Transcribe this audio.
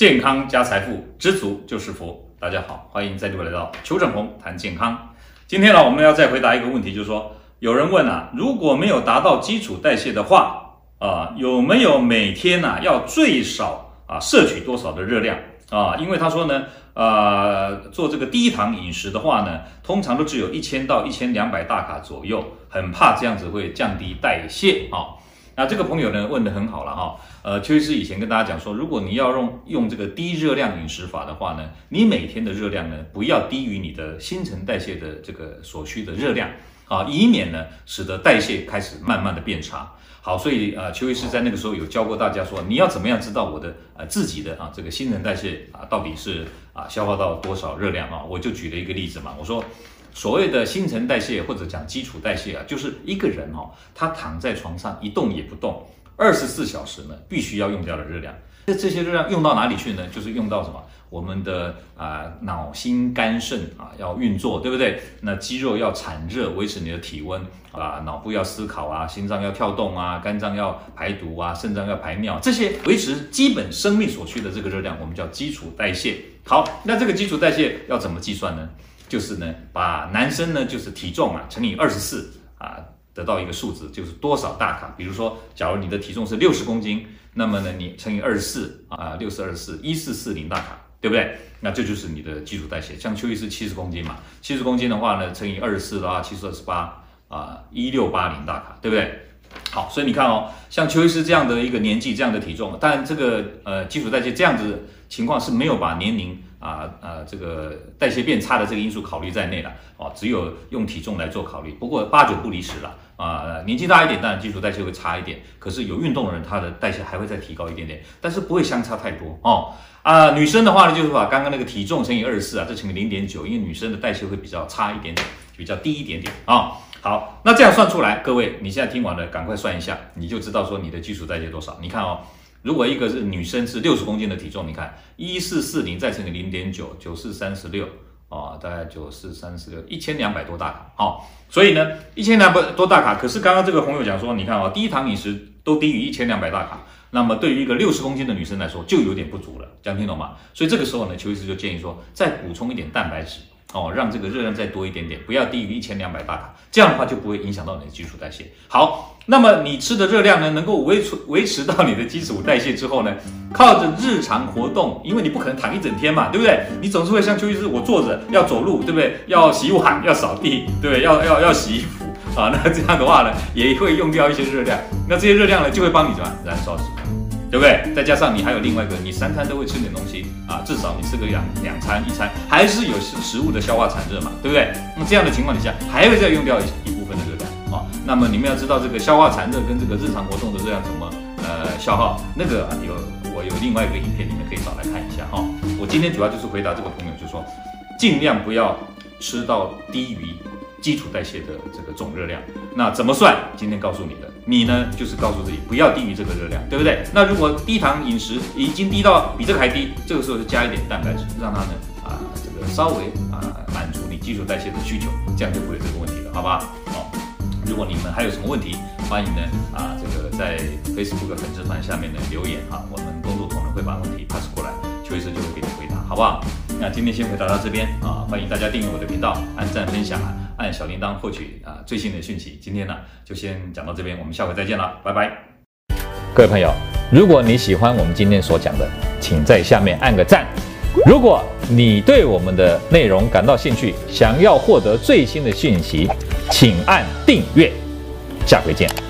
健康加财富，知足就是福。大家好，欢迎再度来到邱正红谈健康。今天呢，我们要再回答一个问题，就是说，有人问啊，如果没有达到基础代谢的话，啊，有没有每天呢要最少啊摄取多少的热量啊？因为他说呢，呃，做这个低糖饮食的话呢，通常都只有一千到一千两百大卡左右，很怕这样子会降低代谢啊。那这个朋友呢问得很好了哈，呃，邱医师以前跟大家讲说，如果你要用用这个低热量饮食法的话呢，你每天的热量呢不要低于你的新陈代谢的这个所需的热量啊，以免呢使得代谢开始慢慢的变差。好，所以呃，邱医师在那个时候有教过大家说，你要怎么样知道我的呃自己的啊这个新陈代谢啊到底是啊消耗到多少热量啊？我就举了一个例子嘛，我说。所谓的新陈代谢或者讲基础代谢啊，就是一个人、哦，他躺在床上一动也不动，二十四小时呢，必须要用掉的热量。那这些热量用到哪里去呢？就是用到什么？我们的啊、脑心肝肾啊要运作，对不对？那肌肉要产热，维持你的体温啊，脑部要思考啊，心脏要跳动啊，肝脏要排毒啊，肾脏要排尿，这些维持基本生命所需的这个热量，我们叫基础代谢。好，那这个基础代谢要怎么计算呢？就是呢，把男生呢就是体重啊乘以二十四啊，得到一个数值，就是多少大卡。比如说，假如你的体重是六十公斤，那么呢你乘以二十四啊，六十二十四一四四零大卡，对不对？那这就是你的基础代谢。像邱医师七十公斤嘛，七十公斤的话呢，乘以二十四的话，七十二十八啊，一六八零大卡，对不对？好，所以你看哦，像邱医师这样的一个年纪，这样的体重，当然这个呃基础代谢这样子情况是没有把年龄。啊呃，这个代谢变差的这个因素考虑在内了哦，只有用体重来做考虑。不过八九不离十了啊，年纪大一点，当然基础代谢会差一点。可是有运动的人，他的代谢还会再提高一点点，但是不会相差太多哦。啊，女生的话呢，就是把刚刚那个体重乘以二十四啊，这乘以零点九，因为女生的代谢会比较差一点点，比较低一点点啊、好，那这样算出来，各位你现在听完了，赶快算一下，你就知道说你的基础代谢多少。你看哦。如果一个是女生是六十公斤的体重，你看一四四零再乘以零点九，九四三十六啊，大概九四三十六，一千两百多大卡哦。所以呢，一千两百多大卡。可是刚刚这个朋友讲说，你看哦，低糖饮食都低于一千两百大卡，那么对于一个六十公斤的女生来说，就有点不足了。这样听懂吗？所以这个时候呢，邱医师就建议说，再补充一点蛋白质。哦，让这个热量再多一点点，不要低于一千两百大卡，这样的话就不会影响到你的基础代谢。好，那么你吃的热量呢，能够维持维持到你的基础代谢之后呢，靠着日常活动，因为你不可能躺一整天嘛，对不对？你总是会像邱医师，我坐着要走路，对不对？要洗碗，要扫地，对不对？要要要洗衣服啊，那这样的话呢，也会用掉一些热量，那这些热量呢，就会帮你怎么燃烧脂肪。对不对？再加上你还有另外一个，你三餐都会吃点东西啊，至少你吃个两两餐一餐，还是有食食物的消化产热嘛，对不对？那么这样的情况底下，还会再用掉一一部分的热量啊。那么你们要知道这个消化产热跟这个日常活动的热量怎么呃消耗，那个有我有另外一个影片，你们可以找来看一下哈。我今天主要就是回答这个朋友，就说尽量不要吃到低于。基础代谢的这个总热量，那怎么算？今天告诉你的，你呢就是告诉自己不要低于这个热量，对不对？那如果低糖饮食已经低到比这个还低，这个时候就加一点蛋白质，让它呢啊这个稍微啊满足你基础代谢的需求，这样就不会有这个问题了，好吧？好，如果你们还有什么问题，欢迎呢啊这个在 Facebook 粉丝团下面呢留言哈，我们工作同仁会把问题 pass 过来，邱医生就会给你回答，好不好？那今天先回答到这边啊，欢迎大家订阅我的频道，按赞分享啊。按小铃铛获取啊最新的讯息。今天呢就先讲到这边，我们下回再见了，拜拜。各位朋友，如果你喜欢我们今天所讲的，请在下面按个赞。如果你对我们的内容感到兴趣，想要获得最新的讯息，请按订阅。下回见。